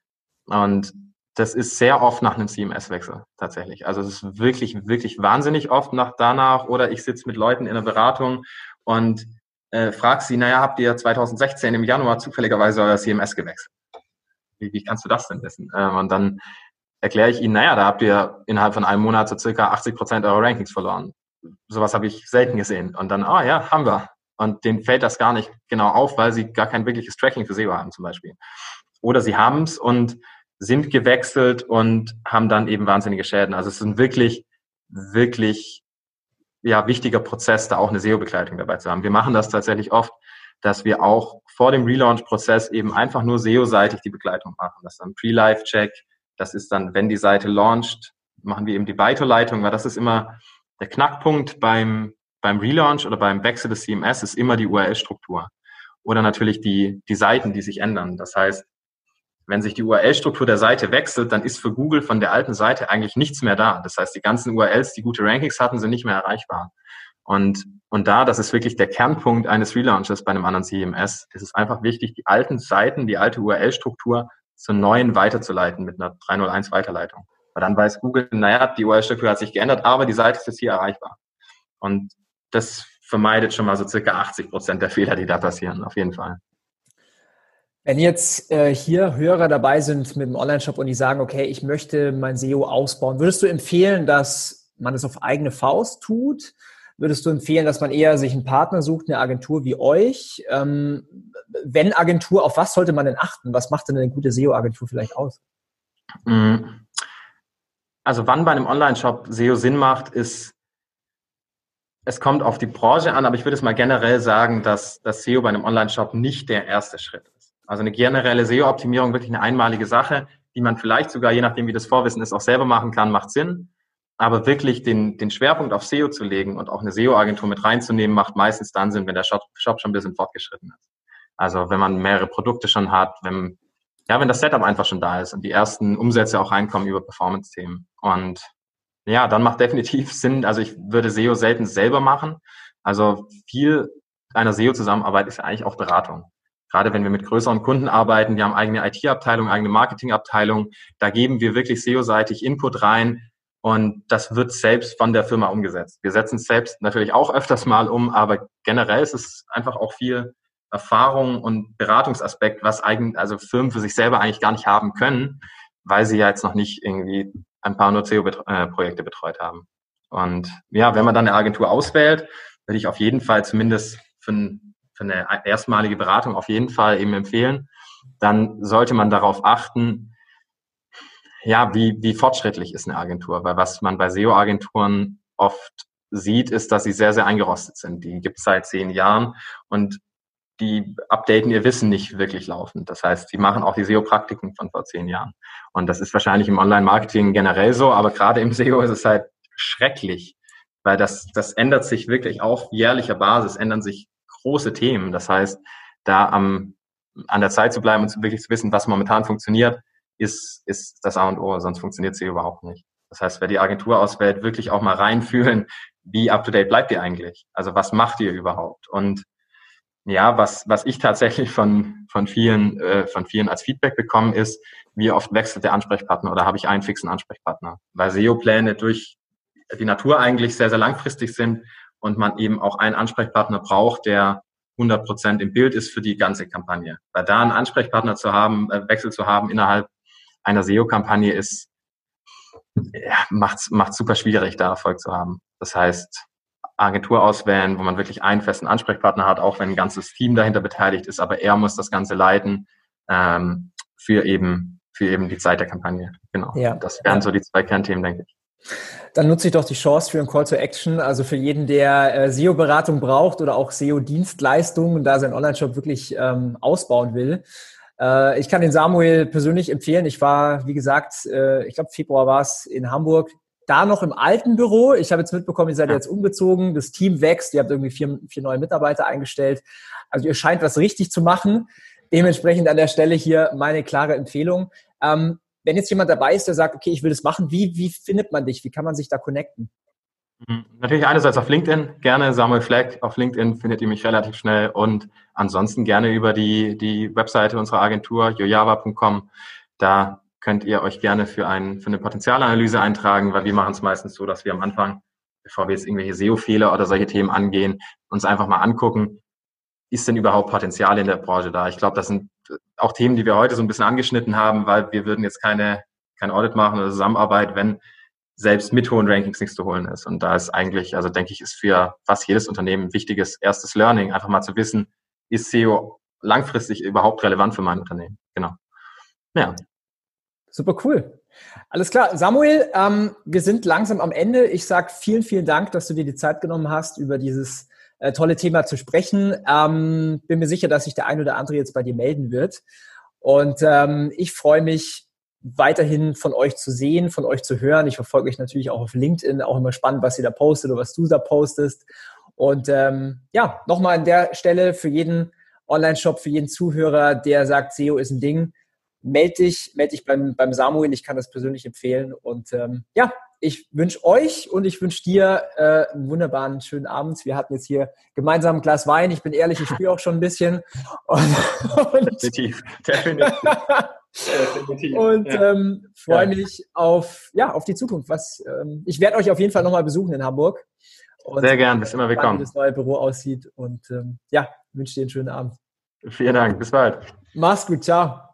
Und das ist sehr oft nach einem CMS-Wechsel tatsächlich. Also es ist wirklich, wirklich wahnsinnig oft nach danach oder ich sitze mit Leuten in einer Beratung und äh, frage sie, naja, habt ihr 2016 im Januar zufälligerweise euer CMS gewechselt? Wie, wie kannst du das denn wissen? Ähm, und dann erkläre ich ihnen, naja, da habt ihr innerhalb von einem Monat so circa 80 Prozent eurer Rankings verloren sowas habe ich selten gesehen. Und dann, ah oh, ja, haben wir. Und denen fällt das gar nicht genau auf, weil sie gar kein wirkliches Tracking für SEO haben zum Beispiel. Oder sie haben es und sind gewechselt und haben dann eben wahnsinnige Schäden. Also es ist ein wirklich, wirklich ja, wichtiger Prozess, da auch eine SEO-Begleitung dabei zu haben. Wir machen das tatsächlich oft, dass wir auch vor dem Relaunch-Prozess eben einfach nur SEO-seitig die Begleitung machen. Das ist dann Pre-Live-Check. Das ist dann, wenn die Seite launcht, machen wir eben die Weiterleitung, weil das ist immer der Knackpunkt beim, beim Relaunch oder beim Wechsel des CMS ist immer die URL-Struktur oder natürlich die, die Seiten, die sich ändern. Das heißt, wenn sich die URL-Struktur der Seite wechselt, dann ist für Google von der alten Seite eigentlich nichts mehr da. Das heißt, die ganzen URLs, die gute Rankings hatten, sind nicht mehr erreichbar. Und, und da, das ist wirklich der Kernpunkt eines Relaunches bei einem anderen CMS, ist es einfach wichtig, die alten Seiten, die alte URL-Struktur zur neuen weiterzuleiten mit einer 301 Weiterleitung. Weil dann weiß Google, naja, die URL-Struktur hat sich geändert, aber die Seite ist jetzt hier erreichbar. Und das vermeidet schon mal so circa 80 Prozent der Fehler, die da passieren, auf jeden Fall. Wenn jetzt äh, hier Hörer dabei sind mit dem Online-Shop und die sagen, okay, ich möchte mein SEO ausbauen, würdest du empfehlen, dass man es auf eigene Faust tut? Würdest du empfehlen, dass man eher sich einen Partner sucht, eine Agentur wie euch? Ähm, wenn Agentur, auf was sollte man denn achten? Was macht denn eine gute SEO-Agentur vielleicht aus? Also wann bei einem Online-Shop SEO Sinn macht, ist, es kommt auf die Branche an, aber ich würde es mal generell sagen, dass das SEO bei einem Online-Shop nicht der erste Schritt ist. Also eine generelle SEO-Optimierung wirklich eine einmalige Sache, die man vielleicht sogar, je nachdem wie das Vorwissen ist, auch selber machen kann, macht Sinn. Aber wirklich den, den Schwerpunkt auf SEO zu legen und auch eine SEO-Agentur mit reinzunehmen, macht meistens dann Sinn, wenn der Shop, Shop schon ein bisschen fortgeschritten ist. Also wenn man mehrere Produkte schon hat, wenn, ja, wenn das Setup einfach schon da ist und die ersten Umsätze auch reinkommen über Performance-Themen. Und ja, dann macht definitiv Sinn, also ich würde SEO selten selber machen. Also viel einer SEO-Zusammenarbeit ist ja eigentlich auch Beratung gerade wenn wir mit größeren Kunden arbeiten, die haben eigene IT-Abteilung, eigene Marketing-Abteilung, da geben wir wirklich SEO-seitig Input rein und das wird selbst von der Firma umgesetzt. Wir setzen es selbst natürlich auch öfters mal um, aber generell ist es einfach auch viel Erfahrung und Beratungsaspekt, was eigentlich, also Firmen für sich selber eigentlich gar nicht haben können, weil sie ja jetzt noch nicht irgendwie ein paar nur SEO-Projekte betreut haben. Und ja, wenn man dann eine Agentur auswählt, würde ich auf jeden Fall zumindest für ein für eine erstmalige Beratung auf jeden Fall eben empfehlen. Dann sollte man darauf achten, ja, wie, wie fortschrittlich ist eine Agentur? Weil was man bei SEO-Agenturen oft sieht, ist, dass sie sehr, sehr eingerostet sind. Die gibt es seit zehn Jahren und die updaten ihr Wissen nicht wirklich laufend. Das heißt, sie machen auch die SEO-Praktiken von vor zehn Jahren. Und das ist wahrscheinlich im Online-Marketing generell so, aber gerade im SEO ist es halt schrecklich, weil das, das ändert sich wirklich auf jährlicher Basis, ändern sich große Themen. Das heißt, da am, an der Zeit zu bleiben und wirklich zu wissen, was momentan funktioniert, ist, ist das A und O, sonst funktioniert sie überhaupt nicht. Das heißt, wer die Agentur auswählt, wirklich auch mal reinfühlen, wie up-to-date bleibt ihr eigentlich? Also was macht ihr überhaupt? Und ja, was, was ich tatsächlich von, von, vielen, äh, von vielen als Feedback bekommen ist, wie oft wechselt der Ansprechpartner oder habe ich einen fixen Ansprechpartner? Weil SEO-Pläne durch die Natur eigentlich sehr, sehr langfristig sind und man eben auch einen Ansprechpartner braucht, der 100 Prozent im Bild ist für die ganze Kampagne. Weil da einen Ansprechpartner zu haben, äh, Wechsel zu haben innerhalb einer SEO-Kampagne ist, ja, macht macht super schwierig, da Erfolg zu haben. Das heißt, Agentur auswählen, wo man wirklich einen festen Ansprechpartner hat, auch wenn ein ganzes Team dahinter beteiligt ist, aber er muss das Ganze leiten ähm, für eben für eben die Zeit der Kampagne. Genau. Ja. Das wären so die zwei Kernthemen, denke ich. Dann nutze ich doch die Chance für ein Call to Action. Also für jeden, der äh, SEO-Beratung braucht oder auch SEO-Dienstleistungen und da seinen Online-Shop wirklich ähm, ausbauen will. Äh, ich kann den Samuel persönlich empfehlen. Ich war, wie gesagt, äh, ich glaube Februar war es in Hamburg, da noch im alten Büro. Ich habe jetzt mitbekommen, ihr seid ja. jetzt umgezogen, das Team wächst, ihr habt irgendwie vier, vier neue Mitarbeiter eingestellt. Also ihr scheint was richtig zu machen. Dementsprechend an der Stelle hier meine klare Empfehlung. Ähm, wenn jetzt jemand dabei ist, der sagt, okay, ich will das machen, wie, wie findet man dich? Wie kann man sich da connecten? Mhm. Natürlich einerseits auf LinkedIn, gerne Samuel Fleck. Auf LinkedIn findet ihr mich relativ schnell und ansonsten gerne über die, die Webseite unserer Agentur jojava.com. Da könnt ihr euch gerne für, ein, für eine Potenzialanalyse eintragen, weil wir machen es meistens so, dass wir am Anfang, bevor wir jetzt irgendwelche SEO-Fehler oder solche Themen angehen, uns einfach mal angucken, ist denn überhaupt Potenzial in der Branche da? Ich glaube, das sind auch Themen, die wir heute so ein bisschen angeschnitten haben, weil wir würden jetzt keine, kein Audit machen oder Zusammenarbeit, wenn selbst mit hohen Rankings nichts zu holen ist. Und da ist eigentlich, also denke ich, ist für fast jedes Unternehmen ein wichtiges erstes Learning, einfach mal zu wissen, ist SEO langfristig überhaupt relevant für mein Unternehmen? Genau. Ja. Super cool. Alles klar. Samuel, ähm, wir sind langsam am Ende. Ich sage vielen, vielen Dank, dass du dir die Zeit genommen hast, über dieses äh, tolle Thema zu sprechen. Ähm, bin mir sicher, dass sich der ein oder andere jetzt bei dir melden wird. Und ähm, ich freue mich weiterhin von euch zu sehen, von euch zu hören. Ich verfolge euch natürlich auch auf LinkedIn, auch immer spannend, was ihr da postet oder was du da postest. Und ähm, ja, nochmal an der Stelle für jeden Online-Shop, für jeden Zuhörer, der sagt, SEO ist ein Ding. Melde dich, melde dich beim, beim Samuel. Ich kann das persönlich empfehlen. Und ähm, ja, ich wünsche euch und ich wünsche dir äh, einen wunderbaren, schönen Abend. Wir hatten jetzt hier gemeinsam ein Glas Wein. Ich bin ehrlich, ich spüre auch schon ein bisschen. Und, und definitiv, definitiv. definitiv. Und ja. ähm, freue ja. mich auf, ja, auf die Zukunft. Was, ähm, ich werde euch auf jeden Fall nochmal besuchen in Hamburg. Und Sehr gern, bist immer willkommen. Wie das neue Büro aussieht. Und ähm, ja, wünsche dir einen schönen Abend. Vielen Dank, bis bald. Mach's gut, ciao.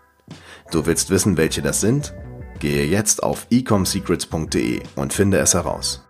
Du willst wissen, welche das sind? Gehe jetzt auf ecomsecrets.de und finde es heraus.